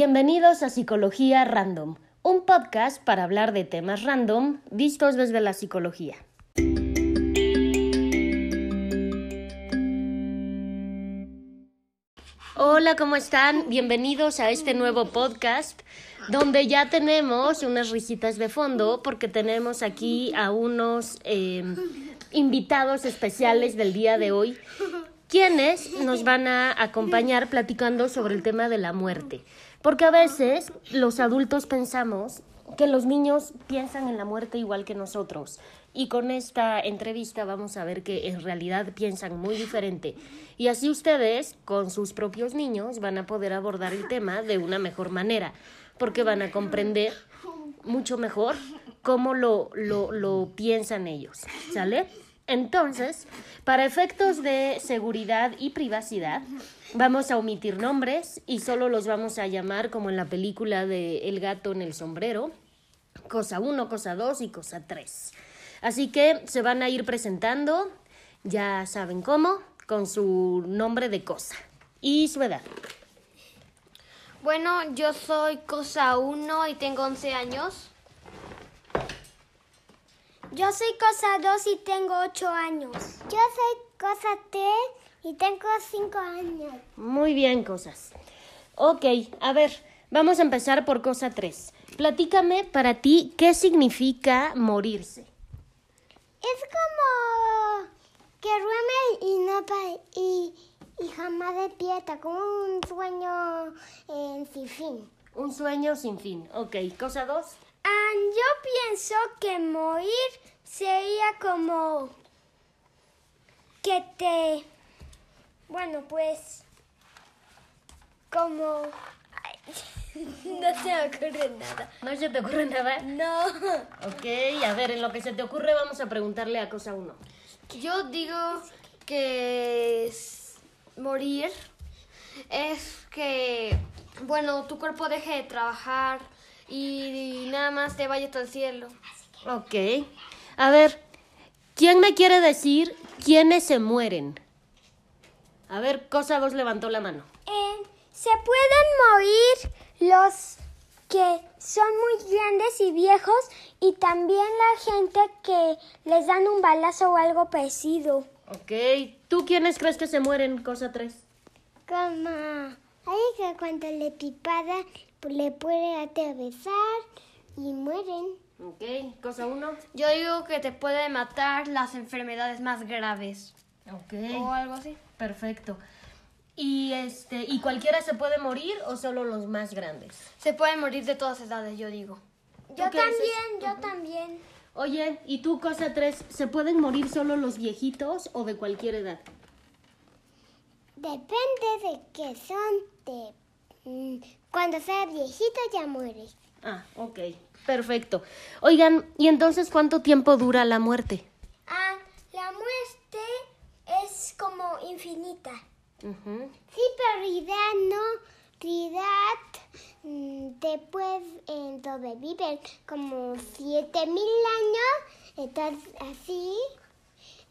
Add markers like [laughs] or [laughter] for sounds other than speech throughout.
Bienvenidos a Psicología Random, un podcast para hablar de temas random vistos desde la psicología. Hola, ¿cómo están? Bienvenidos a este nuevo podcast donde ya tenemos unas risitas de fondo porque tenemos aquí a unos eh, invitados especiales del día de hoy quienes nos van a acompañar platicando sobre el tema de la muerte. Porque a veces los adultos pensamos que los niños piensan en la muerte igual que nosotros. Y con esta entrevista vamos a ver que en realidad piensan muy diferente. Y así ustedes, con sus propios niños, van a poder abordar el tema de una mejor manera, porque van a comprender mucho mejor cómo lo, lo, lo piensan ellos. ¿Sale? Entonces, para efectos de seguridad y privacidad, vamos a omitir nombres y solo los vamos a llamar como en la película de El gato en el sombrero, cosa 1, cosa 2 y cosa 3. Así que se van a ir presentando, ya saben cómo, con su nombre de cosa y su edad. Bueno, yo soy cosa 1 y tengo 11 años. Yo soy cosa 2 y tengo 8 años. Yo soy cosa 3 y tengo 5 años. Muy bien, cosas. Ok, a ver, vamos a empezar por cosa 3. Platícame para ti qué significa morirse. Es como que duerme y no pa- y, y jamás despierta, como un sueño eh, sin fin. Un sueño sin fin. Ok, cosa 2. Ah, yo pienso que morir sería como que te, bueno, pues, como, [laughs] no se me ocurre nada. ¿No se te ocurre nada? No. Ok, a ver, en lo que se te ocurre vamos a preguntarle a cosa 1. Yo digo que es morir es que, bueno, tu cuerpo deje de trabajar y nada más te vayas al cielo. Ok. A ver, ¿quién me quiere decir quiénes se mueren? A ver, cosa 2 levantó la mano. Eh, se pueden morir los que son muy grandes y viejos y también la gente que les dan un balazo o algo parecido. Ok, ¿tú quiénes crees que se mueren? Cosa 3. Como hay que cuando le pipada pues, le puede atravesar y mueren. Ok, cosa 1. Yo digo que te puede matar las enfermedades más graves Ok. o algo así. Perfecto. Y este, ¿y cualquiera se puede morir o solo los más grandes? Se pueden morir de todas edades, yo digo. Yo dices? también, yo también. Oye, ¿y tú, cosa 3, se pueden morir solo los viejitos o de cualquier edad? Depende de qué son. De, mm, cuando sea viejito ya muere. Ah, ok. Perfecto. Oigan, ¿y entonces cuánto tiempo dura la muerte? Ah, la muerte es como infinita. Sí, pero realidad no. Realidad, después en sobreviven como 7000 años, estás así,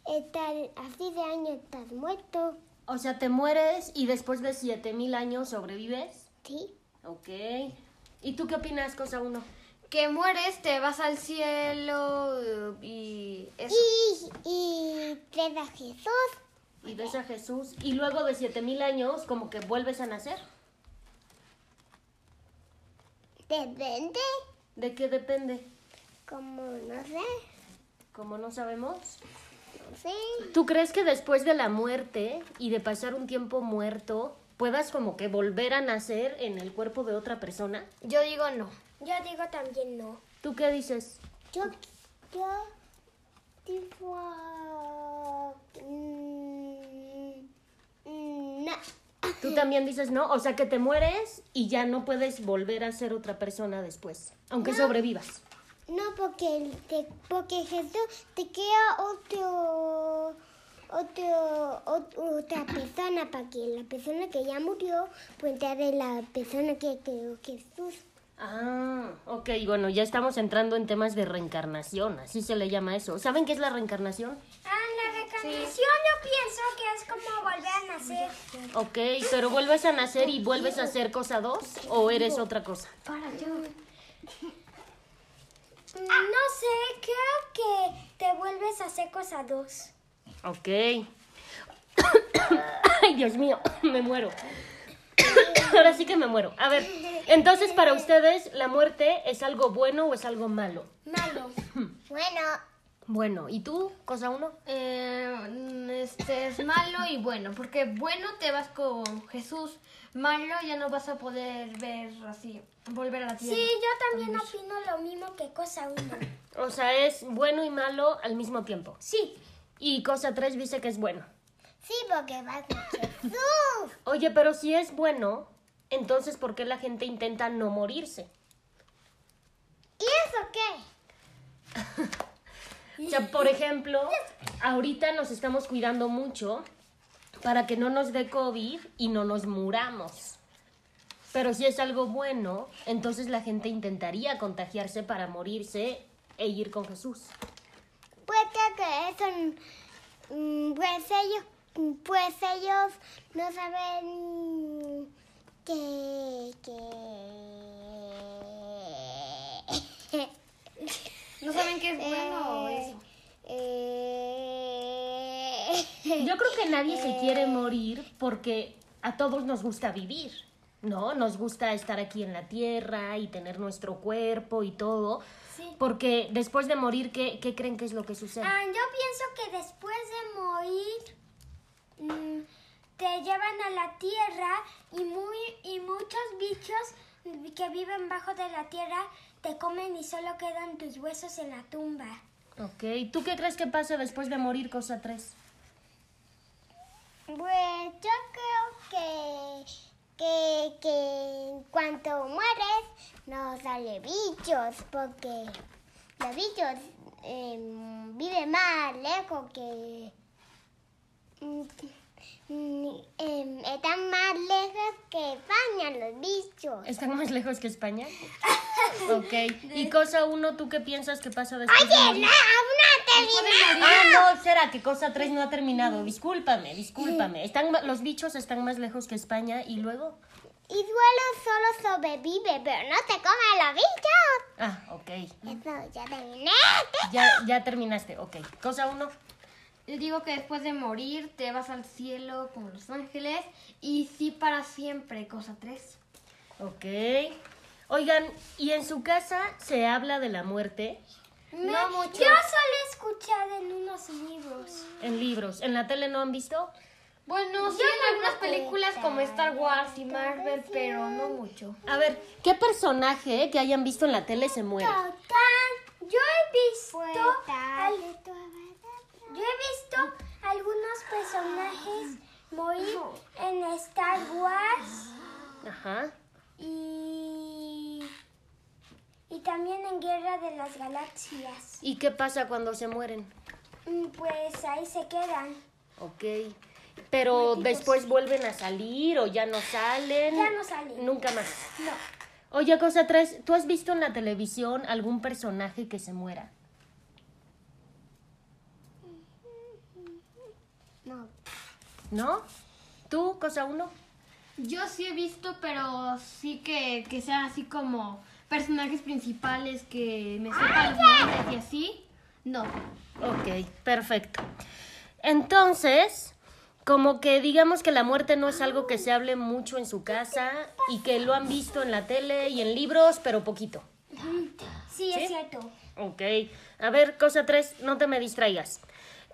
estás así de años estás muerto. O sea, te mueres y después de 7000 años sobrevives. Sí. Ok. ¿Y tú qué opinas, cosa 1? Que mueres, te vas al cielo y eso. Y, y te da Jesús. Y ves a Jesús y luego de 7000 años como que vuelves a nacer. Depende, ¿De qué depende? como no sé, Como no sabemos. no sé. ¿Tú crees que después de la muerte y de pasar un tiempo muerto, puedas como que volver a nacer en el cuerpo de otra persona? Yo digo no. Yo digo también no. ¿Tú qué dices? Yo, yo, tipo, mm, mm, no. ¿Tú también dices no? O sea, que te mueres y ya no puedes volver a ser otra persona después, aunque sobrevivas. No, porque, te- porque Jesús te crea otro, otro, ot- otra persona para que la persona que ya murió pueda en la persona que creó Jesús. Ah, ok, bueno, ya estamos entrando en temas de reencarnación, así se le llama eso. ¿Saben qué es la reencarnación? Ah, la reencarnación yo pienso que es como volver a nacer. Ok, pero vuelves a nacer y vuelves a ser cosa dos o eres otra cosa. Para yo. No sé, creo que te vuelves a hacer cosa dos. Ok. [coughs] Ay, Dios mío, [coughs] me muero. [coughs] Ahora sí que me muero. A ver, entonces para ustedes, ¿la muerte es algo bueno o es algo malo? Malo. [coughs] bueno, Bueno, ¿y tú, cosa uno? Eh, este es malo y bueno, porque bueno te vas con Jesús, malo ya no vas a poder ver así, volver a la tierra. sí, yo también opino lo mismo que cosa uno. O sea, es bueno y malo al mismo tiempo. Sí, Y cosa tres dice que es bueno. Sí, porque vas con Jesús. [laughs] Oye, pero si es bueno, entonces ¿por qué la gente intenta no morirse? ¿Y eso qué? [laughs] O sea, por ejemplo, ahorita nos estamos cuidando mucho para que no nos dé COVID y no nos muramos. Pero si es algo bueno, entonces la gente intentaría contagiarse para morirse e ir con Jesús. Pues creo que eso, mm, pues ellos, pues ellos no saben que, que... [laughs] No saben qué es bueno o eso. Eh, Yo creo que nadie se quiere morir porque a todos nos gusta vivir, ¿no? Nos gusta estar aquí en la tierra y tener nuestro cuerpo y todo. Sí. Porque después de morir, ¿qué, qué creen que es lo que sucede? Ah, yo pienso que después de morir mm, te llevan a la tierra y muy y muchos bichos que viven bajo de la tierra te comen y solo quedan tus huesos en la tumba. Ok, ¿tú qué crees que pasa después de morir, cosa 3? Pues yo creo que que, que en cuanto mueres no sale bichos porque los bichos em, viven más lejos que em, están más lejos que España los bichos. ¿Están más lejos que España? [laughs] Ok, y cosa 1, ¿tú qué piensas que pasa después de Oye, morir? no, aún no he terminado. Ah, no, será que cosa 3 no ha terminado. Discúlpame, discúlpame. Están, los bichos están más lejos que España y luego... Y duelo solo sobrevive, pero no te comen los bichos. Ah, ok. Eso ya terminé. Ya, ya terminaste, ok. Cosa 1. Yo digo que después de morir te vas al cielo con los ángeles y sí para siempre, cosa 3. Ok. Oigan, ¿y en su casa se habla de la muerte? No mucho. Yo solo he escuchado en unos libros. En libros. ¿En la tele no han visto? Bueno, sí en algunas películas como Star Wars y Marvel, pero no mucho. A ver, ¿qué personaje que hayan visto en la tele se muere? Total, yo he visto al- yo he visto algunos personajes morir en Star Wars Ajá. y y también en Guerra de las Galaxias. ¿Y qué pasa cuando se mueren? Mm, Pues ahí se quedan. Ok. Pero después vuelven a salir o ya no salen. Ya no salen. Nunca más. No. Oye, cosa tres, ¿tú has visto en la televisión algún personaje que se muera? ¿No? ¿Tú, cosa uno? Yo sí he visto, pero sí que, que sean así como personajes principales que me sepan los nombres y así. No. Ok, perfecto. Entonces, como que digamos que la muerte no es algo que se hable mucho en su casa y que lo han visto en la tele y en libros, pero poquito. Sí, ¿Sí? es cierto. Ok. A ver, cosa tres, no te me distraigas.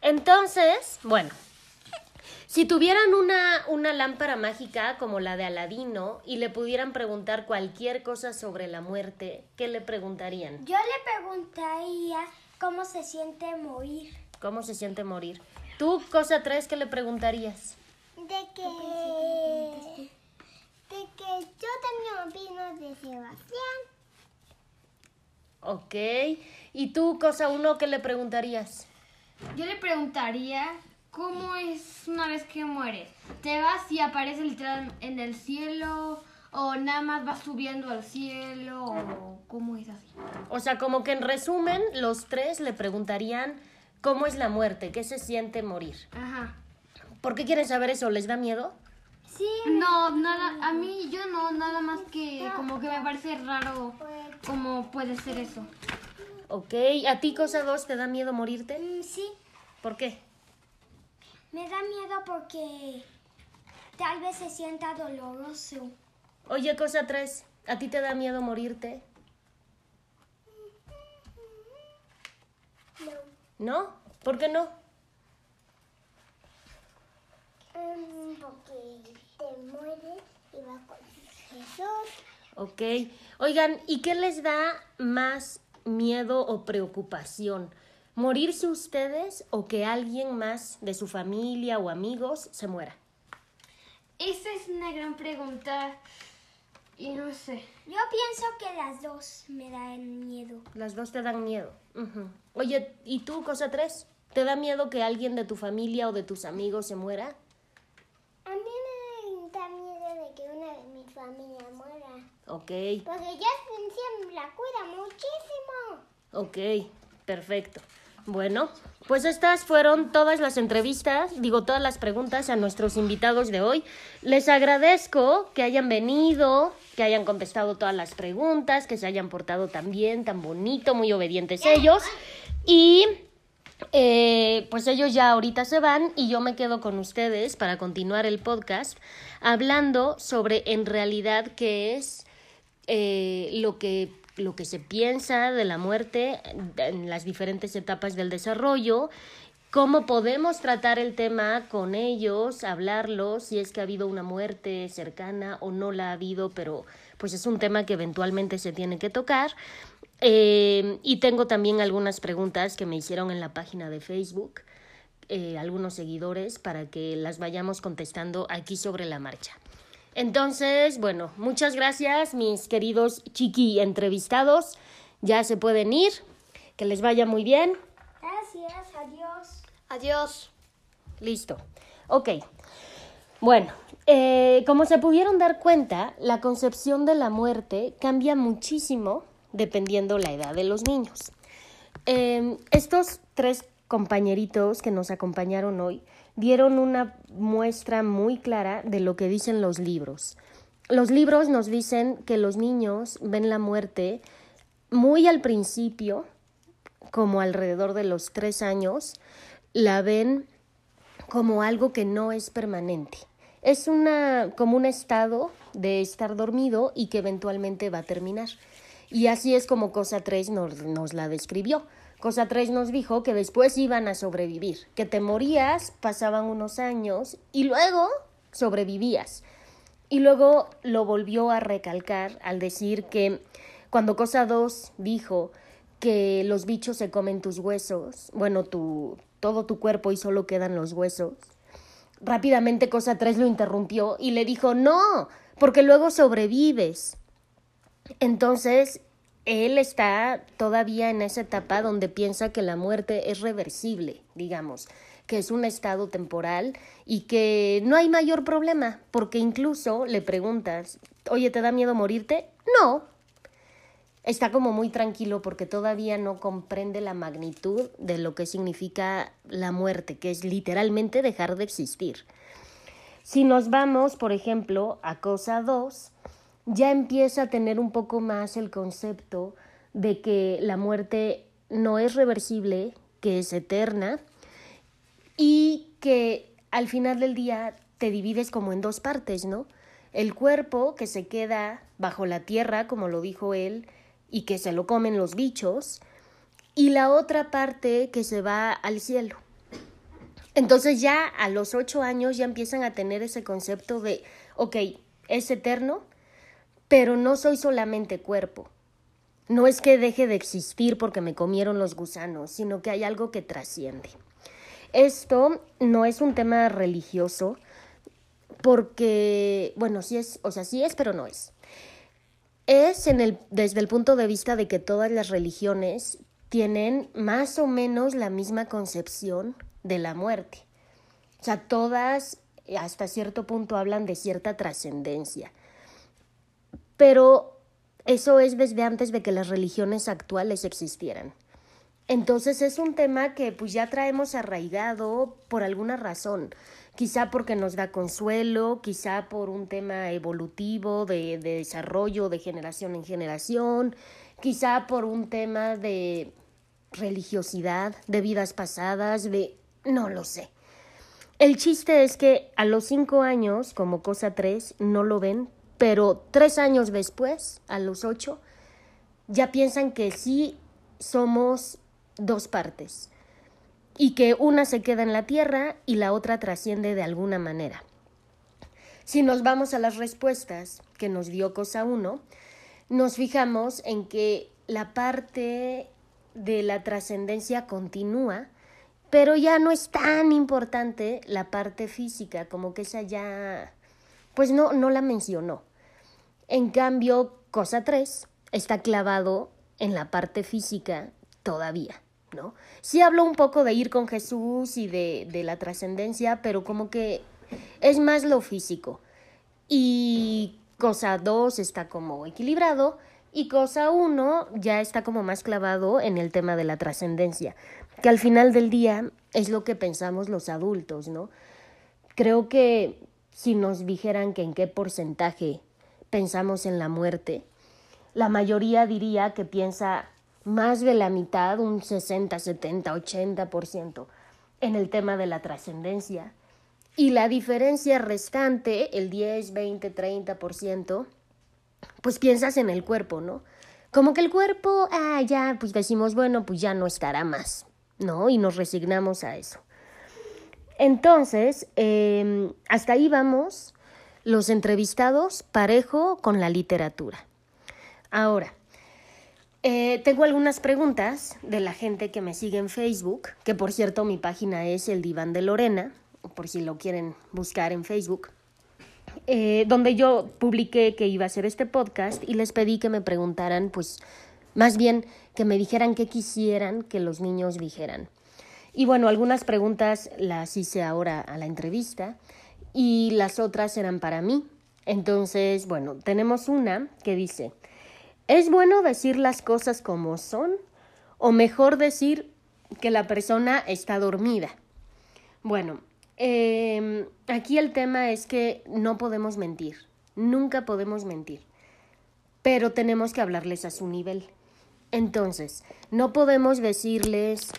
Entonces, bueno, si tuvieran una, una lámpara mágica como la de Aladino y le pudieran preguntar cualquier cosa sobre la muerte, ¿qué le preguntarían? Yo le preguntaría cómo se siente morir. ¿Cómo se siente morir? ¿Tú, cosa tres, qué le preguntarías? De que. De que yo también opino de Sebastián. Ok. ¿Y tú, cosa uno, qué le preguntarías? Yo le preguntaría cómo es una vez que mueres. ¿Te vas y apareces literal en el cielo o nada más vas subiendo al cielo o cómo es así. O sea, como que en resumen, los tres le preguntarían cómo es la muerte, qué se siente morir. Ajá. ¿Por qué quieren saber eso? ¿Les da miedo? Sí, No, nada, a mí yo no, nada más que como que me parece raro cómo puede ser eso. Ok, ¿a ti cosa dos te da miedo morirte? mm, sí. ¿Por qué? Me da miedo porque tal vez se sienta doloroso. Oye, cosa tres, ¿a ti te da miedo morirte? No. ¿No? ¿Por qué no? Mm, porque te mueres y vas con Jesús. Ok. Oigan, ¿y qué les da más miedo o preocupación? ¿Morirse ustedes o que alguien más de su familia o amigos se muera? Esa es una gran pregunta y no sé. Yo pienso que las dos me dan miedo. Las dos te dan miedo. Ujú. Oye, ¿y tú, cosa tres? ¿Te da miedo que alguien de tu familia o de tus amigos se muera? A mí me da miedo de que una de mi familia muera. Ok, Porque Justin siempre la cuida muchísimo. ok, perfecto. Bueno, pues estas fueron todas las entrevistas, digo todas las preguntas a nuestros invitados de hoy. Les agradezco que hayan venido, que hayan contestado todas las preguntas, que se hayan portado tan bien, tan bonito, muy obedientes ellos. Y eh, pues ellos ya ahorita se van y yo me quedo con ustedes para continuar el podcast hablando sobre en realidad qué es eh, lo que lo que se piensa de la muerte en las diferentes etapas del desarrollo, cómo podemos tratar el tema con ellos, hablarlo, si es que ha habido una muerte cercana o no la ha habido, pero pues es un tema que eventualmente se tiene que tocar. Eh, y tengo también algunas preguntas que me hicieron en la página de Facebook, eh, algunos seguidores, para que las vayamos contestando aquí sobre la marcha. Entonces, bueno, muchas gracias, mis queridos chiqui entrevistados. Ya se pueden ir. Que les vaya muy bien. Gracias, adiós. Adiós. Listo. Ok. Bueno, eh, como se pudieron dar cuenta, la concepción de la muerte cambia muchísimo dependiendo la edad de los niños. Eh, estos tres compañeritos que nos acompañaron hoy dieron una muestra muy clara de lo que dicen los libros. Los libros nos dicen que los niños ven la muerte muy al principio, como alrededor de los tres años, la ven como algo que no es permanente. Es una, como un estado de estar dormido y que eventualmente va a terminar. Y así es como Cosa 3 nos, nos la describió. Cosa 3 nos dijo que después iban a sobrevivir, que te morías, pasaban unos años y luego sobrevivías. Y luego lo volvió a recalcar al decir que cuando Cosa 2 dijo que los bichos se comen tus huesos, bueno, tu, todo tu cuerpo y solo quedan los huesos, rápidamente Cosa 3 lo interrumpió y le dijo, no, porque luego sobrevives. Entonces, él está todavía en esa etapa donde piensa que la muerte es reversible, digamos, que es un estado temporal y que no hay mayor problema, porque incluso le preguntas, oye, ¿te da miedo morirte? No. Está como muy tranquilo porque todavía no comprende la magnitud de lo que significa la muerte, que es literalmente dejar de existir. Si nos vamos, por ejemplo, a cosa 2, ya empieza a tener un poco más el concepto de que la muerte no es reversible, que es eterna y que al final del día te divides como en dos partes, ¿no? El cuerpo que se queda bajo la tierra, como lo dijo él, y que se lo comen los bichos, y la otra parte que se va al cielo. Entonces ya a los ocho años ya empiezan a tener ese concepto de, ok, es eterno, pero no soy solamente cuerpo. No es que deje de existir porque me comieron los gusanos, sino que hay algo que trasciende. Esto no es un tema religioso porque, bueno, sí es, o sea, sí es, pero no es. Es desde el punto de vista de que todas las religiones tienen más o menos la misma concepción de la muerte. O sea, todas hasta cierto punto hablan de cierta trascendencia. Pero eso es desde antes de que las religiones actuales existieran. Entonces es un tema que pues ya traemos arraigado por alguna razón, quizá porque nos da consuelo, quizá por un tema evolutivo de, de desarrollo de generación en generación, quizá por un tema de religiosidad, de vidas pasadas, de... no lo sé. El chiste es que a los cinco años, como cosa tres, no lo ven, pero tres años después, a los ocho, ya piensan que sí somos dos partes y que una se queda en la tierra y la otra trasciende de alguna manera. Si nos vamos a las respuestas que nos dio cosa uno, nos fijamos en que la parte de la trascendencia continúa, pero ya no es tan importante la parte física, como que esa ya, pues no, no la mencionó. En cambio, cosa 3 está clavado en la parte física todavía, ¿no? Sí hablo un poco de ir con Jesús y de, de la trascendencia, pero como que es más lo físico. Y cosa 2 está como equilibrado y cosa 1 ya está como más clavado en el tema de la trascendencia, que al final del día es lo que pensamos los adultos, ¿no? Creo que si nos dijeran que en qué porcentaje pensamos en la muerte, la mayoría diría que piensa más de la mitad, un 60, 70, 80% en el tema de la trascendencia. Y la diferencia restante, el 10, 20, 30%, pues piensas en el cuerpo, ¿no? Como que el cuerpo, ah, ya, pues decimos, bueno, pues ya no estará más, ¿no? Y nos resignamos a eso. Entonces, eh, hasta ahí vamos los entrevistados parejo con la literatura. Ahora, eh, tengo algunas preguntas de la gente que me sigue en Facebook, que por cierto mi página es el diván de Lorena, por si lo quieren buscar en Facebook, eh, donde yo publiqué que iba a hacer este podcast y les pedí que me preguntaran, pues más bien que me dijeran qué quisieran que los niños dijeran. Y bueno, algunas preguntas las hice ahora a la entrevista y las otras eran para mí. Entonces, bueno, tenemos una que dice, ¿Es bueno decir las cosas como son? ¿O mejor decir que la persona está dormida? Bueno, eh, aquí el tema es que no podemos mentir, nunca podemos mentir, pero tenemos que hablarles a su nivel. Entonces, no podemos decirles,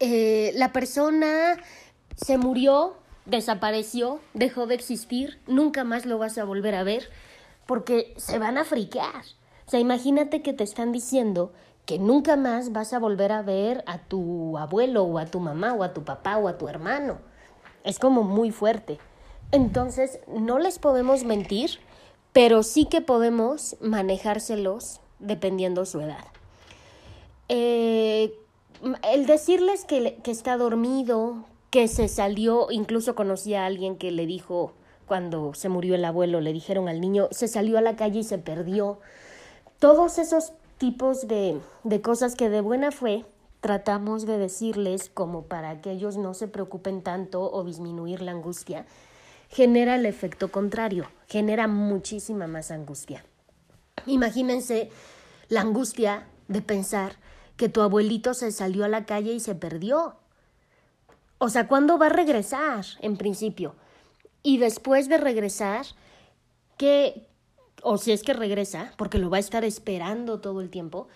eh, la persona se murió, desapareció, dejó de existir, nunca más lo vas a volver a ver, porque se van a friquear. O sea, imagínate que te están diciendo que nunca más vas a volver a ver a tu abuelo o a tu mamá o a tu papá o a tu hermano. Es como muy fuerte. Entonces, no les podemos mentir, pero sí que podemos manejárselos dependiendo su edad. Eh, el decirles que, que está dormido, que se salió, incluso conocí a alguien que le dijo, cuando se murió el abuelo, le dijeron al niño, se salió a la calle y se perdió todos esos tipos de, de cosas que de buena fe tratamos de decirles como para que ellos no se preocupen tanto o disminuir la angustia, genera el efecto contrario, genera muchísima más angustia. Imagínense la angustia de pensar que tu abuelito se salió a la calle y se perdió. O sea, ¿cuándo va a regresar? En principio. Y después de regresar, ¿qué, o si es que regresa, porque lo va a estar esperando todo el tiempo,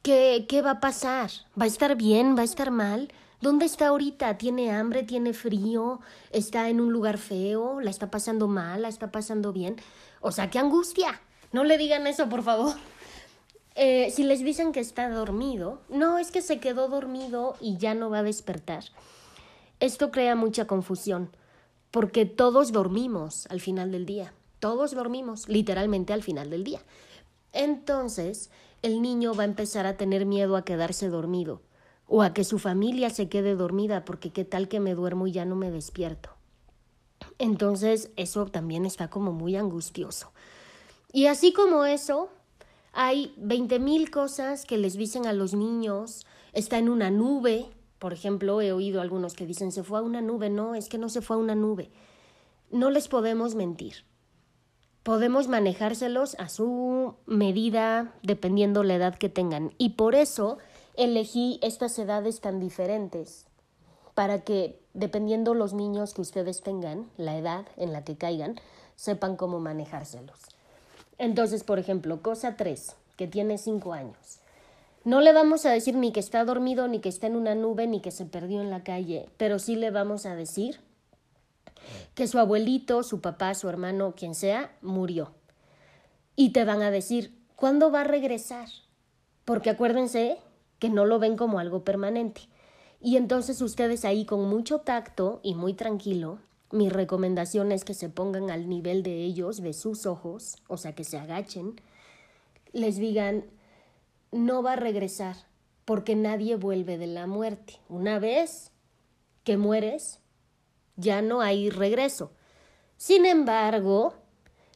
¿qué, ¿qué va a pasar? ¿Va a estar bien? ¿Va a estar mal? ¿Dónde está ahorita? ¿Tiene hambre? ¿Tiene frío? ¿Está en un lugar feo? ¿La está pasando mal? ¿La está pasando bien? O sea, qué angustia. No le digan eso, por favor. Eh, si les dicen que está dormido, no es que se quedó dormido y ya no va a despertar. Esto crea mucha confusión, porque todos dormimos al final del día. Todos dormimos, literalmente al final del día. Entonces, el niño va a empezar a tener miedo a quedarse dormido o a que su familia se quede dormida porque qué tal que me duermo y ya no me despierto. Entonces, eso también está como muy angustioso. Y así como eso, hay veinte mil cosas que les dicen a los niños, está en una nube, por ejemplo, he oído algunos que dicen se fue a una nube, no, es que no se fue a una nube. No les podemos mentir podemos manejárselos a su medida, dependiendo la edad que tengan. Y por eso elegí estas edades tan diferentes, para que, dependiendo los niños que ustedes tengan, la edad en la que caigan, sepan cómo manejárselos. Entonces, por ejemplo, cosa 3, que tiene 5 años. No le vamos a decir ni que está dormido, ni que está en una nube, ni que se perdió en la calle, pero sí le vamos a decir que su abuelito, su papá, su hermano, quien sea, murió. Y te van a decir, ¿cuándo va a regresar? Porque acuérdense que no lo ven como algo permanente. Y entonces ustedes ahí con mucho tacto y muy tranquilo, mi recomendación es que se pongan al nivel de ellos, de sus ojos, o sea, que se agachen, les digan, no va a regresar, porque nadie vuelve de la muerte. Una vez que mueres, ya no hay regreso. Sin embargo,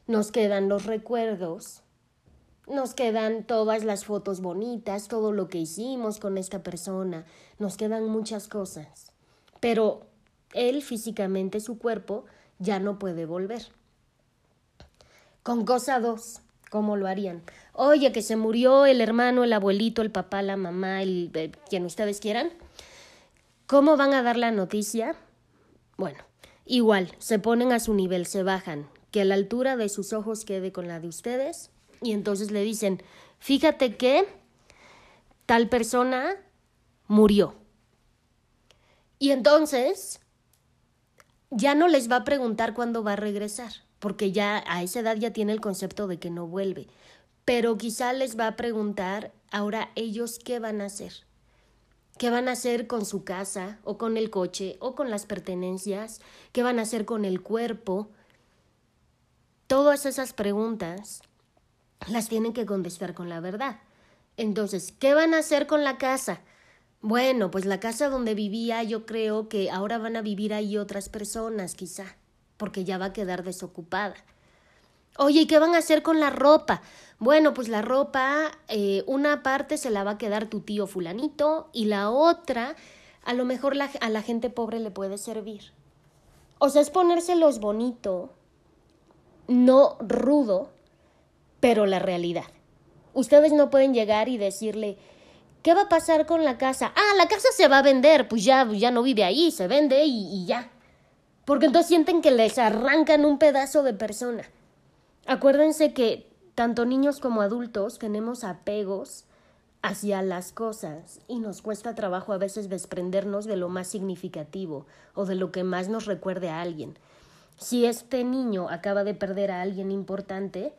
nos quedan los recuerdos, nos quedan todas las fotos bonitas, todo lo que hicimos con esta persona, nos quedan muchas cosas. Pero él físicamente, su cuerpo, ya no puede volver. Con cosa dos, ¿cómo lo harían? Oye, que se murió el hermano, el abuelito, el papá, la mamá, el, eh, quien ustedes quieran. ¿Cómo van a dar la noticia? Bueno, igual, se ponen a su nivel, se bajan, que la altura de sus ojos quede con la de ustedes, y entonces le dicen, fíjate que tal persona murió. Y entonces ya no les va a preguntar cuándo va a regresar, porque ya a esa edad ya tiene el concepto de que no vuelve. Pero quizá les va a preguntar ahora ellos qué van a hacer. ¿Qué van a hacer con su casa o con el coche o con las pertenencias? ¿Qué van a hacer con el cuerpo? Todas esas preguntas las tienen que contestar con la verdad. Entonces, ¿qué van a hacer con la casa? Bueno, pues la casa donde vivía yo creo que ahora van a vivir ahí otras personas, quizá, porque ya va a quedar desocupada. Oye, ¿y qué van a hacer con la ropa? Bueno, pues la ropa, eh, una parte se la va a quedar tu tío fulanito y la otra, a lo mejor a la gente pobre le puede servir. O sea, es ponérselos bonito, no rudo, pero la realidad. Ustedes no pueden llegar y decirle, ¿qué va a pasar con la casa? Ah, la casa se va a vender, pues ya, ya no vive ahí, se vende y, y ya. Porque entonces sienten que les arrancan un pedazo de persona. Acuérdense que tanto niños como adultos tenemos apegos hacia las cosas y nos cuesta trabajo a veces desprendernos de lo más significativo o de lo que más nos recuerde a alguien. Si este niño acaba de perder a alguien importante,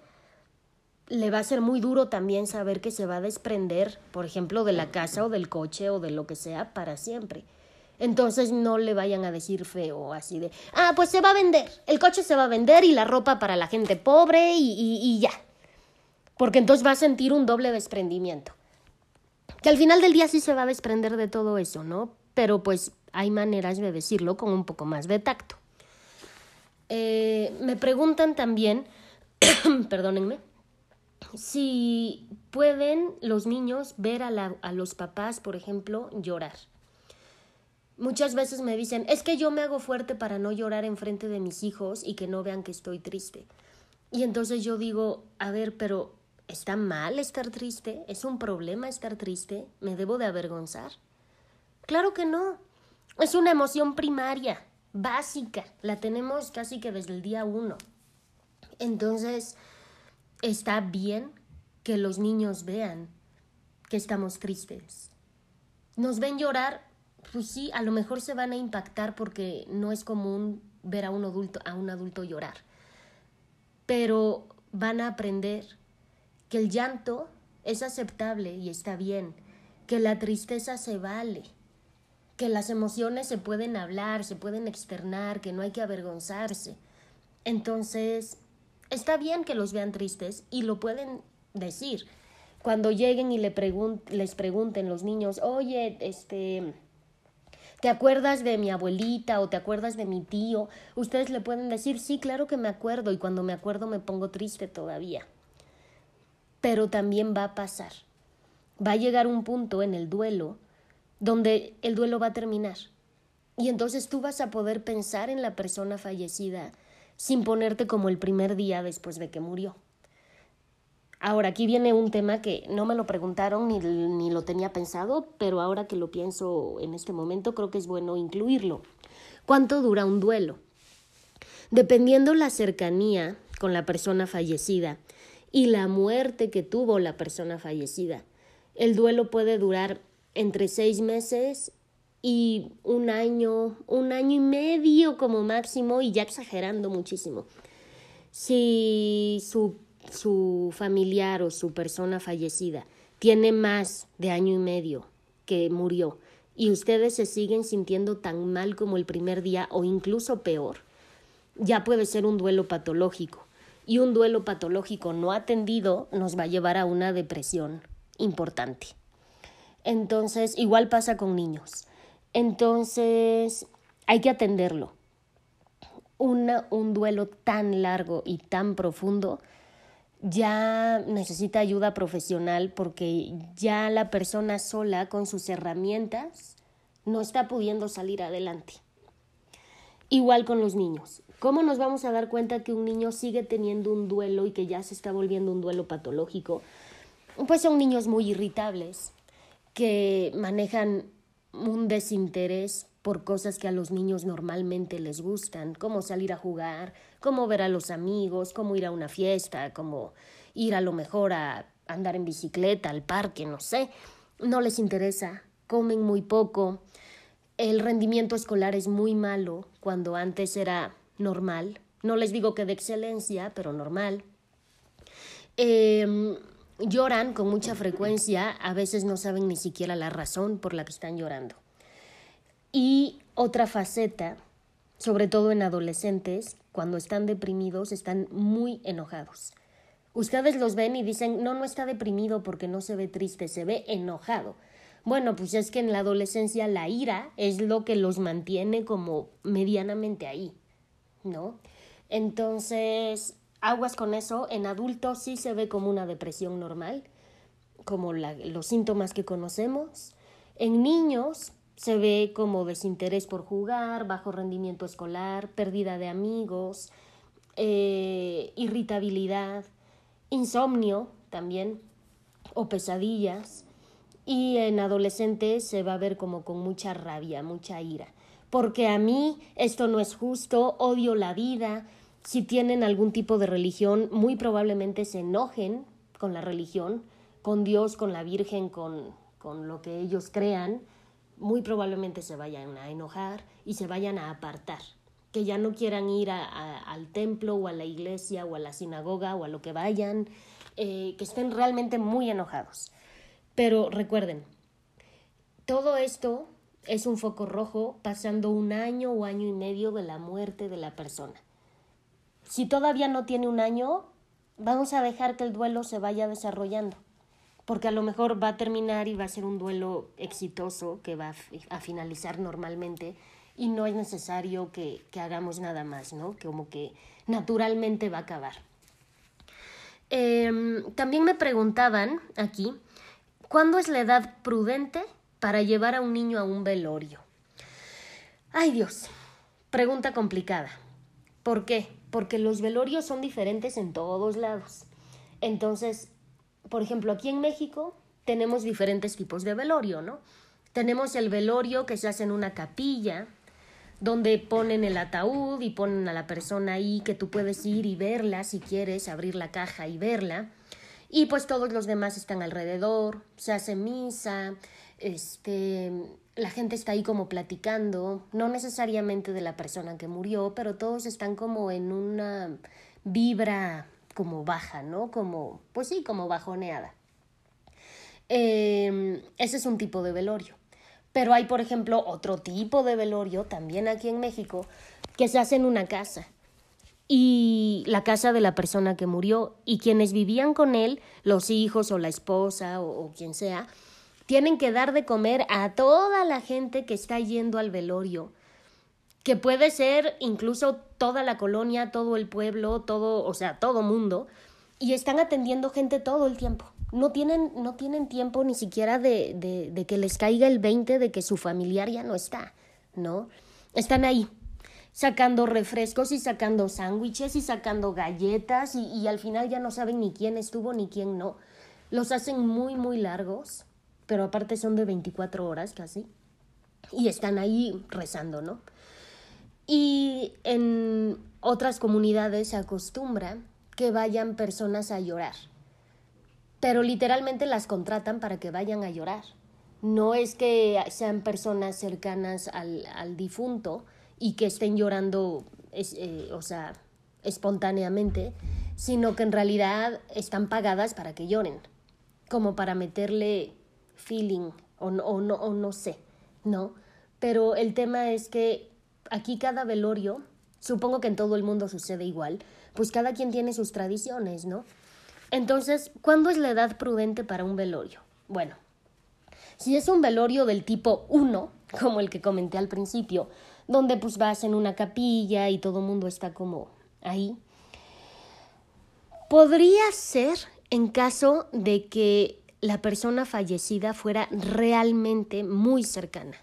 le va a ser muy duro también saber que se va a desprender, por ejemplo, de la casa o del coche o de lo que sea para siempre. Entonces no le vayan a decir feo así de, ah, pues se va a vender, el coche se va a vender y la ropa para la gente pobre y, y ya porque entonces va a sentir un doble desprendimiento. Que al final del día sí se va a desprender de todo eso, ¿no? Pero pues hay maneras de decirlo con un poco más de tacto. Eh, me preguntan también, [coughs] perdónenme, si pueden los niños ver a, los papás, por ejemplo, llorar. Muchas veces me dicen, es que yo me hago fuerte para no llorar en frente de mis hijos y que no vean que estoy triste. Y entonces yo digo, a ver, pero ¿Está mal estar triste? ¿Es un problema estar triste? ¿Me debo de avergonzar? Claro que no. Es una emoción primaria, básica. La tenemos casi que desde el día uno. Entonces, está bien que los niños vean que estamos tristes. Nos ven llorar, pues sí, a lo mejor se van a impactar porque no es común ver a un adulto, a un adulto llorar. Pero van a aprender que el llanto es aceptable y está bien, que la tristeza se vale, que las emociones se pueden hablar, se pueden externar, que no hay que avergonzarse. Entonces, está bien que los vean tristes y lo pueden decir. Cuando lleguen y le les pregunten los niños, oye, este, ¿te acuerdas de mi abuelita o te acuerdas de mi tío? Ustedes le pueden decir, sí, claro que me acuerdo y cuando me acuerdo me pongo triste todavía pero también va a pasar. Va a llegar un punto en el duelo donde el duelo va a terminar. Y entonces tú vas a poder pensar en la persona fallecida sin ponerte como el primer día después de que murió. Ahora, aquí viene un tema que no me lo preguntaron ni, ni, lo tenía pensado, pero ahora que lo pienso en este momento, creo que es bueno incluirlo. ¿Cuánto dura un duelo? Dependiendo la cercanía con la persona fallecida y la muerte que tuvo la persona fallecida, el duelo puede durar entre seis meses y un año, un año y medio como máximo, y ya exagerando muchísimo. Si su su familiar o su persona fallecida tiene más de año y medio que murió y ustedes se siguen sintiendo tan mal como el primer día o incluso peor, ya puede ser un duelo patológico. Y un duelo patológico no atendido nos va a llevar a una depresión importante. Entonces, igual pasa con niños. Entonces, hay que atenderlo. Una, un duelo tan largo y tan profundo ya necesita ayuda profesional porque ya la persona sola con sus herramientas no está pudiendo salir adelante. Igual con los niños. ¿Cómo nos vamos a dar cuenta que un niño sigue teniendo un duelo y que ya se está volviendo un duelo patológico? Pues son niños muy irritables, que manejan un desinterés por cosas que a los niños normalmente les gustan, como salir a jugar, como ver a los amigos, como ir a una fiesta, como ir a lo mejor a andar en bicicleta, al parque, no sé. No les interesa, comen muy poco. El rendimiento escolar es muy malo cuando antes era normal. No les digo que de excelencia, pero normal. Em, lloran con mucha frecuencia, a veces no saben ni siquiera la razón por la que están llorando. Y otra faceta, sobre todo en adolescentes, cuando están deprimidos, están muy enojados. Ustedes los ven y dicen, no, no está deprimido porque no se ve triste, se ve enojado. Bueno, pues es que en la adolescencia la ira es lo que los mantiene como medianamente ahí, ¿no? Entonces, aguas con eso. En adultos sí se ve como una depresión normal, como los síntomas que conocemos. En niños se ve como desinterés por jugar, bajo rendimiento escolar, pérdida de amigos, eh, irritabilidad, insomnio también o pesadillas. Y en adolescentes se va a ver como con mucha rabia, mucha ira. Porque a mí esto no es justo, odio la vida. Si tienen algún tipo de religión, muy probablemente se enojen con la religión, con Dios, con la Virgen, con, con lo que ellos crean muy probablemente se vayan a enojar y se vayan a apartar, que ya no quieran ir al templo o a la iglesia o a la sinagoga o a lo que vayan, eh, que estén realmente muy enojados. Pero recuerden, todo esto es un foco rojo pasando un año o año y medio de la muerte de la persona. Si todavía no tiene un año, vamos a dejar que el duelo se vaya desarrollando porque a lo mejor va a terminar y va a ser un duelo exitoso que va a, finalizar normalmente y no es necesario que, hagamos nada más, ¿no? Como que naturalmente va a acabar. Em, también me preguntaban aquí, ¿cuándo es la edad prudente para llevar a un niño a un velorio? Ay Dios, pregunta complicada. ¿Por qué? Porque los velorios son diferentes en todos lados. Entonces, por ejemplo, aquí en México tenemos diferentes tipos de velorio, ¿no? Tenemos el velorio que se hace en una capilla, donde ponen el ataúd y ponen a la persona ahí que tú puedes ir y verla si quieres, abrir la caja y verla. Y pues todos los demás están alrededor, se hace misa, este, la gente está ahí como platicando, no necesariamente de la persona que murió, pero todos están como en una vibra como baja, ¿no? Como, pues sí, como bajoneada. Em, ese es un tipo de velorio. Pero hay, por ejemplo, otro tipo de velorio, también aquí en México, que se hace en una casa. Y la casa de la persona que murió y quienes vivían con él, los hijos o la esposa o, o quien sea, tienen que dar de comer a toda la gente que está yendo al velorio que puede ser incluso toda la colonia, todo el pueblo, todo, o sea, todo mundo, y están atendiendo gente todo el tiempo. No tienen, no tienen tiempo ni siquiera de, que les caiga el 20 de que su familiar ya no está, ¿no? Están ahí. sacando refrescos y sacando sándwiches y sacando galletas y al final ya no saben ni quién estuvo ni quién no. Los hacen muy, muy largos, pero aparte son de 24 horas casi. Y están ahí rezando, ¿no? Y en otras comunidades se acostumbra que vayan personas a llorar. Pero literalmente las contratan para que vayan a llorar. No es que sean personas cercanas al, difunto y que estén llorando, eh, o sea, espontáneamente, sino que en realidad están pagadas para que lloren, como para meterle feeling o, no, o no sé, ¿no? Pero el tema es que aquí cada velorio, supongo que en todo el mundo sucede igual, pues cada quien tiene sus tradiciones, ¿no? Entonces, ¿cuándo es la edad prudente para un velorio? Bueno, si es un velorio del tipo 1, como el que comenté al principio, donde pues vas en una capilla y todo el mundo está como ahí, podría ser en caso de que la persona fallecida fuera realmente muy cercana,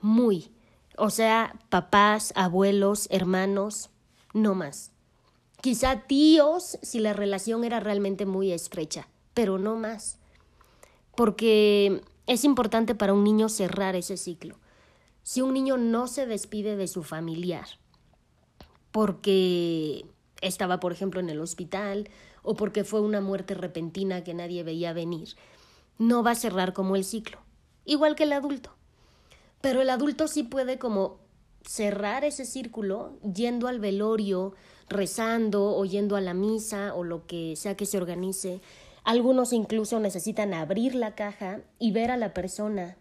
muy. O sea, papás, abuelos, hermanos, no más. Quizá tíos si la relación era realmente muy estrecha, pero no más. Porque es importante para un niño cerrar ese ciclo. Si un niño no se despide de su familiar porque estaba, por ejemplo, en el hospital o porque fue una muerte repentina que nadie veía venir, no va a cerrar como el ciclo, igual que el adulto. Pero el adulto sí puede como cerrar ese círculo yendo al velorio, rezando o yendo a la misa o lo que sea que se organice. Algunos incluso necesitan abrir la caja y ver a la persona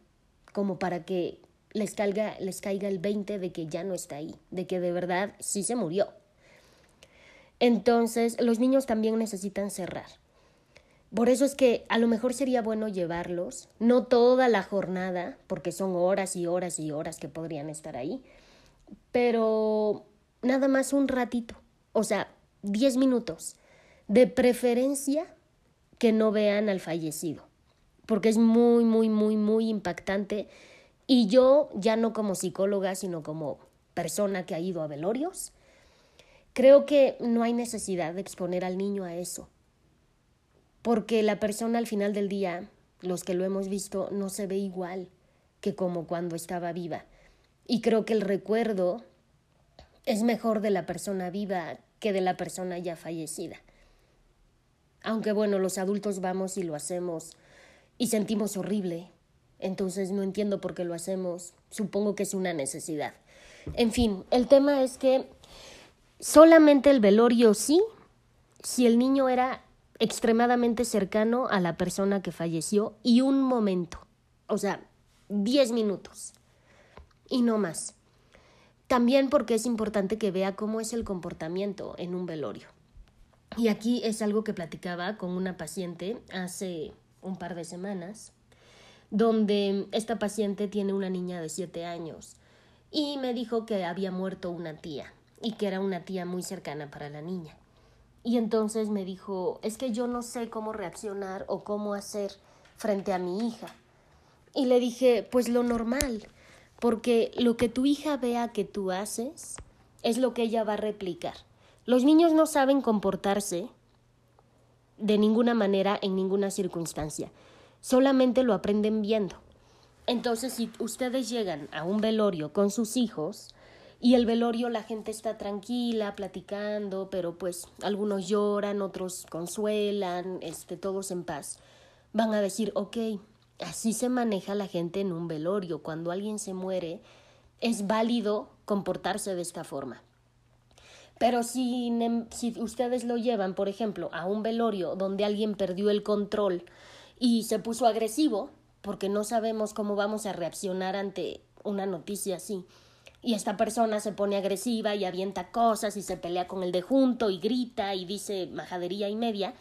como para que les caiga, les caiga el 20 de que ya no está ahí, de que de verdad sí se murió. Entonces, los niños también necesitan cerrar. Por eso es que a lo mejor sería bueno llevarlos, no toda la jornada, porque son horas y horas y horas que podrían estar ahí, pero nada más un ratito, o sea, diez minutos, de preferencia que no vean al fallecido, porque es muy, muy, muy, muy impactante. Y yo, ya no como psicóloga, sino como persona que ha ido a velorios, creo que no hay necesidad de exponer al niño a eso porque la persona al final del día, los que lo hemos visto, no se ve igual que como cuando estaba viva. Y creo que el recuerdo es mejor de la persona viva que de la persona ya fallecida. Aunque bueno, los adultos vamos y lo hacemos y sentimos horrible, entonces no entiendo por qué lo hacemos, supongo que es una necesidad. En fin, el tema es que solamente el velorio sí, si el niño era extremadamente cercano a la persona que falleció y un momento, o sea, diez minutos y no más. También porque es importante que vea cómo es el comportamiento en un velorio. Y aquí es algo que platicaba con una paciente hace un par de semanas, donde esta paciente tiene una niña de siete años y me dijo que había muerto una tía y que era una tía muy cercana para la niña. Y entonces me dijo, es que yo no sé cómo reaccionar o cómo hacer frente a mi hija. Y le dije, pues lo normal, porque lo que tu hija vea que tú haces es lo que ella va a replicar. Los niños no saben comportarse de ninguna manera en ninguna circunstancia, solamente lo aprenden viendo. Entonces, si ustedes llegan a un velorio con sus hijos, y el velorio la gente está tranquila, platicando, pero pues algunos lloran, otros consuelan, este, todos en paz. Van a decir, ok, así se maneja la gente en un velorio. Cuando alguien se muere, es válido comportarse de esta forma. Pero si, si ustedes lo llevan, por ejemplo, a un velorio donde alguien perdió el control y se puso agresivo, porque no sabemos cómo vamos a reaccionar ante una noticia así, y esta persona se pone agresiva y avienta cosas y se pelea con el de junto y grita y dice majadería y media,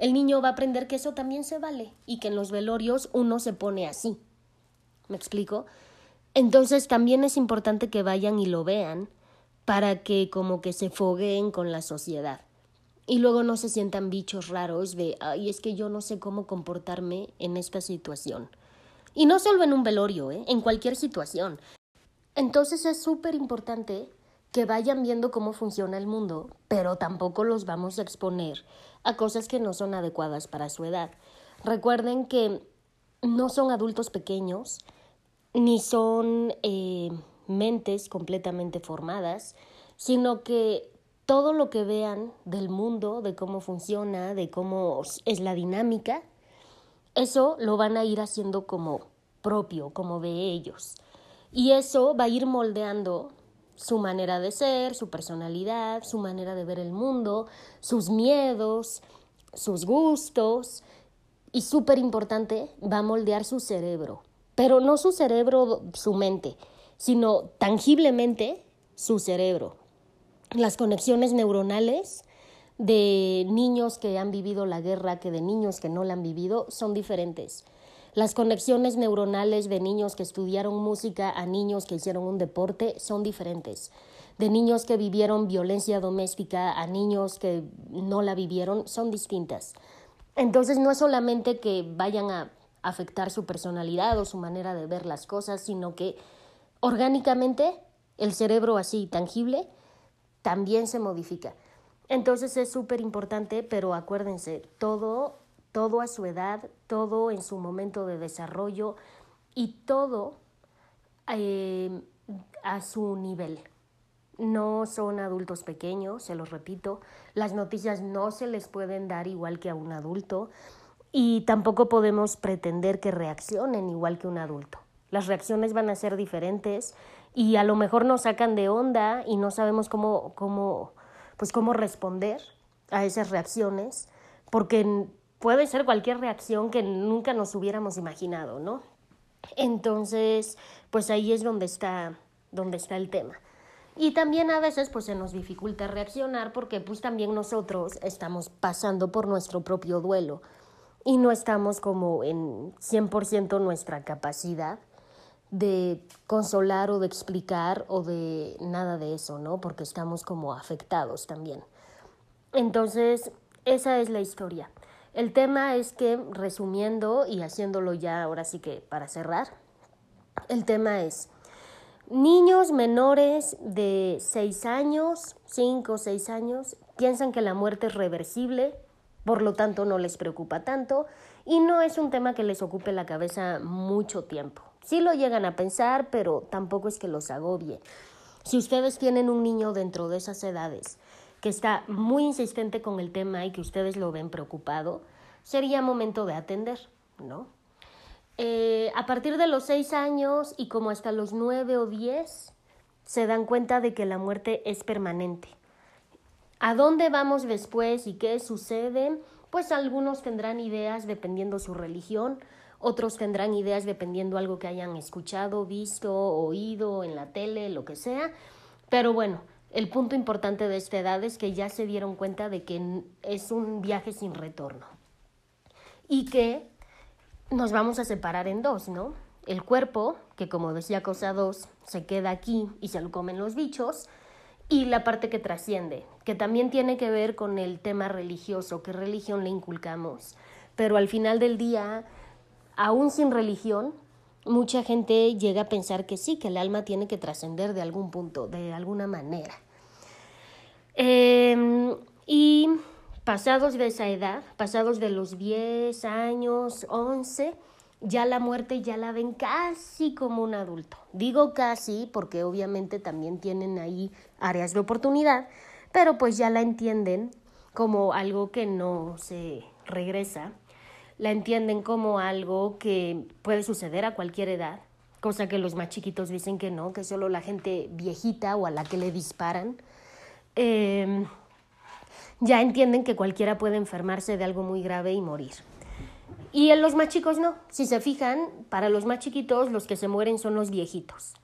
el niño va a aprender que eso también se vale y que en los velorios uno se pone así. ¿Me explico? Entonces también es importante que vayan y lo vean para que como que se fogueen con la sociedad. Y luego no se sientan bichos raros de, ay, es que yo no sé cómo comportarme en esta situación. Y no solo en un velorio, ¿eh? en cualquier situación. Entonces es súper importante que vayan viendo cómo funciona el mundo, pero tampoco los vamos a exponer a cosas que no son adecuadas para su edad. Recuerden que no son adultos pequeños, ni son eh, mentes completamente formadas, sino que todo lo que vean del mundo, de cómo funciona, de cómo es la dinámica, eso lo van a ir haciendo como propio, como de ellos. Y eso va a ir moldeando su manera de ser, su personalidad, su manera de ver el mundo, sus miedos, sus gustos y súper importante, va a moldear su cerebro, pero no su cerebro, su mente, sino tangiblemente su cerebro. Las conexiones neuronales de niños que han vivido la guerra que de niños que no la han vivido son diferentes. Las conexiones neuronales de niños que estudiaron música a niños que hicieron un deporte son diferentes. De niños que vivieron violencia doméstica a niños que no la vivieron son distintas. Entonces no es solamente que vayan a afectar su personalidad o su manera de ver las cosas, sino que orgánicamente el cerebro así tangible también se modifica. Entonces es súper importante, pero acuérdense, todo todo a su edad, todo en su momento de desarrollo y todo eh, a su nivel. No son adultos pequeños, se los repito, las noticias no se les pueden dar igual que a un adulto y tampoco podemos pretender que reaccionen igual que un adulto. Las reacciones van a ser diferentes y a lo mejor nos sacan de onda y no sabemos cómo, cómo, pues cómo responder a esas reacciones porque puede ser cualquier reacción que nunca nos hubiéramos imaginado, ¿no? Entonces, pues ahí es donde está, donde está el tema. Y también a veces pues se nos dificulta reaccionar porque pues también nosotros estamos pasando por nuestro propio duelo y no estamos como en 100% nuestra capacidad de consolar o de explicar o de nada de eso, ¿no? Porque estamos como afectados también. Entonces, esa es la historia. El tema es que, resumiendo y haciéndolo ya ahora sí que para cerrar, el tema es niños menores de 6 años, 5 o 6 años, piensan que la muerte es reversible, por lo tanto no les preocupa tanto y no es un tema que les ocupe la cabeza mucho tiempo. Sí lo llegan a pensar, pero tampoco es que los agobie. Si ustedes tienen un niño dentro de esas edades que está muy insistente con el tema y que ustedes lo ven preocupado, sería momento de atender, ¿no? Eh, a partir de los seis años y como hasta los nueve o diez, se dan cuenta de que la muerte es permanente. ¿A dónde vamos después y qué sucede? Pues algunos tendrán ideas dependiendo su religión, otros tendrán ideas dependiendo algo que hayan escuchado, visto, oído en la tele, lo que sea. Pero bueno, el punto importante de esta edad es que ya se dieron cuenta de que es un viaje sin retorno y que nos vamos a separar en dos, ¿no? El cuerpo, que como decía Cosa 2, se queda aquí y se lo comen los bichos, y la parte que trasciende, que también tiene que ver con el tema religioso, qué religión le inculcamos. Pero al final del día, aún sin religión, mucha gente llega a pensar que sí, que el alma tiene que trascender de algún punto, de alguna manera. Em, y pasados de esa edad, pasados de los 10 años, 11, ya la muerte ya la ven casi como un adulto. Digo casi porque obviamente también tienen ahí áreas de oportunidad, pero pues ya la entienden como algo que no se regresa, la entienden como algo que puede suceder a cualquier edad, cosa que los más chiquitos dicen que no, que solo la gente viejita o a la que le disparan Em, ya entienden que cualquiera puede enfermarse de algo muy grave y morir. Y en los más chicos no. Si se fijan, para los más chiquitos los que se mueren son los viejitos.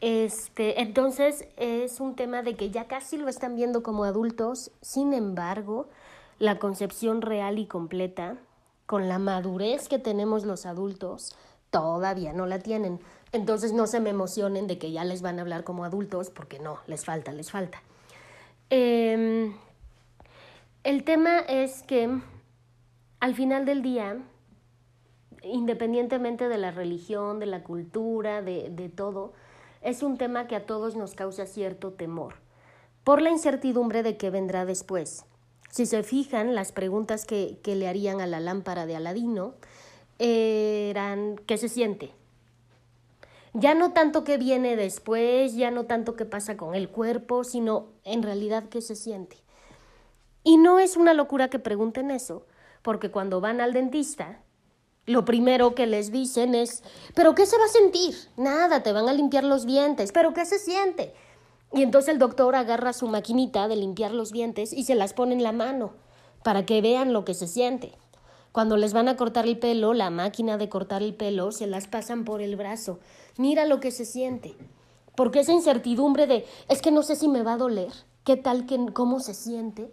Este, entonces es un tema de que ya casi lo están viendo como adultos, sin embargo, la concepción real y completa, con la madurez que tenemos los adultos, todavía no la tienen. Entonces no se me emocionen de que ya les van a hablar como adultos, porque no, les falta, les falta. Em, el tema es que al final del día, independientemente de la religión, de la cultura, de, de todo, es un tema que a todos nos causa cierto temor, por la incertidumbre de qué vendrá después. Si se fijan, las preguntas que, que le harían a la lámpara de Aladino eran ¿qué se siente? Ya no tanto qué viene después, ya no tanto qué pasa con el cuerpo, sino en realidad qué se siente. Y no es una locura que pregunten eso, porque cuando van al dentista, lo primero que les dicen es, ¿pero qué se va a sentir? Nada, te van a limpiar los dientes, ¿pero qué se siente? Y entonces el doctor agarra su maquinita de limpiar los dientes y se las pone en la mano para que vean lo que se siente. Cuando les van a cortar el pelo, la máquina de cortar el pelo se las pasan por el brazo. Mira lo que se siente. Porque esa incertidumbre de, es que no sé si me va a doler, qué tal, que, cómo se siente,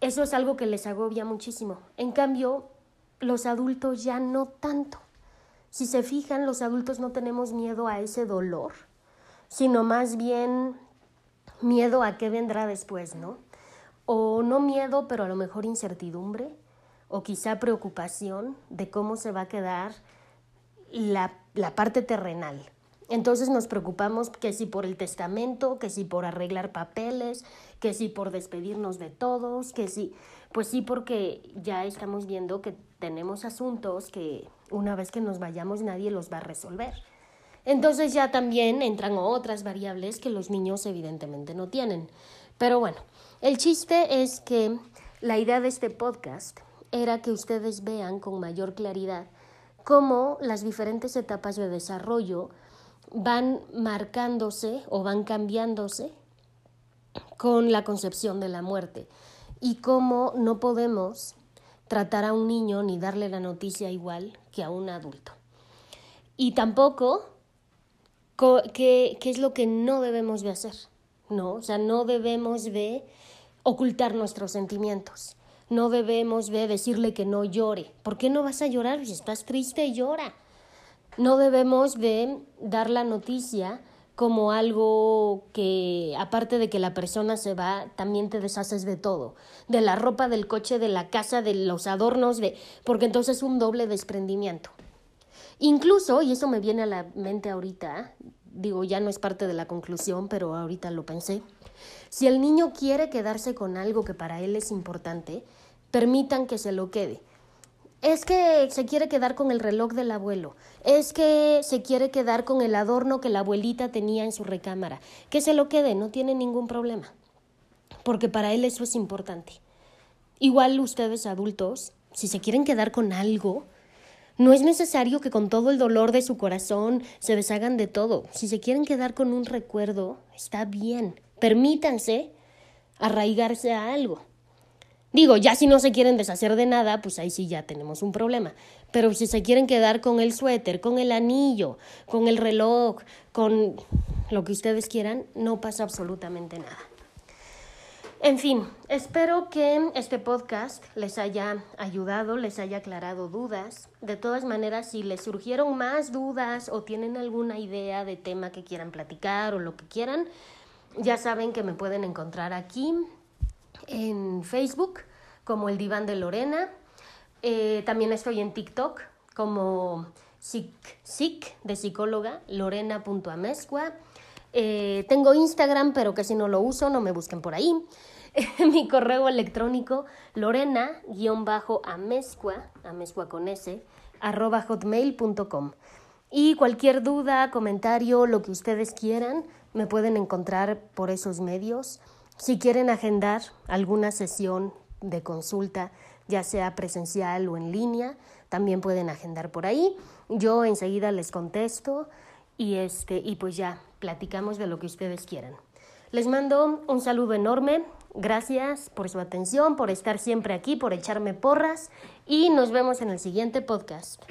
eso es algo que les agobia muchísimo. En cambio, los adultos ya no tanto. Si se fijan, los adultos no tenemos miedo a ese dolor, sino más bien miedo a qué vendrá después, ¿no? O no miedo, pero a lo mejor incertidumbre, o quizá preocupación de cómo se va a quedar la, la parte terrenal. Entonces nos preocupamos que si por el testamento, que si por arreglar papeles, que si por despedirnos de todos, que si, pues sí, porque ya estamos viendo que tenemos asuntos que una vez que nos vayamos nadie los va a resolver. Entonces ya también entran otras variables que los niños evidentemente no tienen. Pero bueno, el chiste es que la idea de este podcast era que ustedes vean con mayor claridad cómo las diferentes etapas de desarrollo van marcándose o van cambiándose con la concepción de la muerte y cómo no podemos tratar a un niño ni darle la noticia igual que a un adulto. Y tampoco qué, qué es lo que no debemos de hacer, ¿no? O sea, no debemos de ocultar nuestros sentimientos. No debemos de decirle que no llore. ¿Por qué no vas a llorar? Si estás triste, llora. No debemos de dar la noticia como algo que, aparte de que la persona se va, también te deshaces de todo, de la ropa, del coche, de la casa, de los adornos, de, porque entonces es un doble desprendimiento. Incluso, y eso me viene a la mente ahorita, digo, ya no es parte de la conclusión, pero ahorita lo pensé, si el niño quiere quedarse con algo que para él es importante, permitan que se lo quede es que se quiere quedar con el reloj del abuelo, es que se quiere quedar con el adorno que la abuelita tenía en su recámara, que se lo quede, no tiene ningún problema, porque para él eso es importante. Igual ustedes adultos, si se quieren quedar con algo, no es necesario que con todo el dolor de su corazón se deshagan de todo. Si se quieren quedar con un recuerdo, está bien. Permítanse arraigarse a algo. Digo, ya si no se quieren deshacer de nada, pues ahí sí ya tenemos un problema. Pero si se quieren quedar con el suéter, con el anillo, con el reloj, con lo que ustedes quieran, no pasa absolutamente nada. En fin, espero que este podcast les haya ayudado, les haya aclarado dudas. De todas maneras, si les surgieron más dudas o tienen alguna idea de tema que quieran platicar o lo que quieran, ya saben que me pueden encontrar aquí en Facebook como El Diván de Lorena. Eh, también estoy en TikTok como Sic, de psicóloga, lorena.amezcua. Eh, tengo Instagram, pero que si no lo uso, no me busquen por ahí. [laughs] Mi correo electrónico lorena-amezcua, amezcua con S, arroba hotmail.com. Y cualquier duda, comentario, lo que ustedes quieran, me pueden encontrar por esos medios. Si quieren agendar alguna sesión de consulta, ya sea presencial o en línea, también pueden agendar por ahí. Yo enseguida les contesto y este y pues ya platicamos de lo que ustedes quieran. Les mando un saludo enorme. Gracias por su atención, por estar siempre aquí, por echarme porras y nos vemos en el siguiente podcast.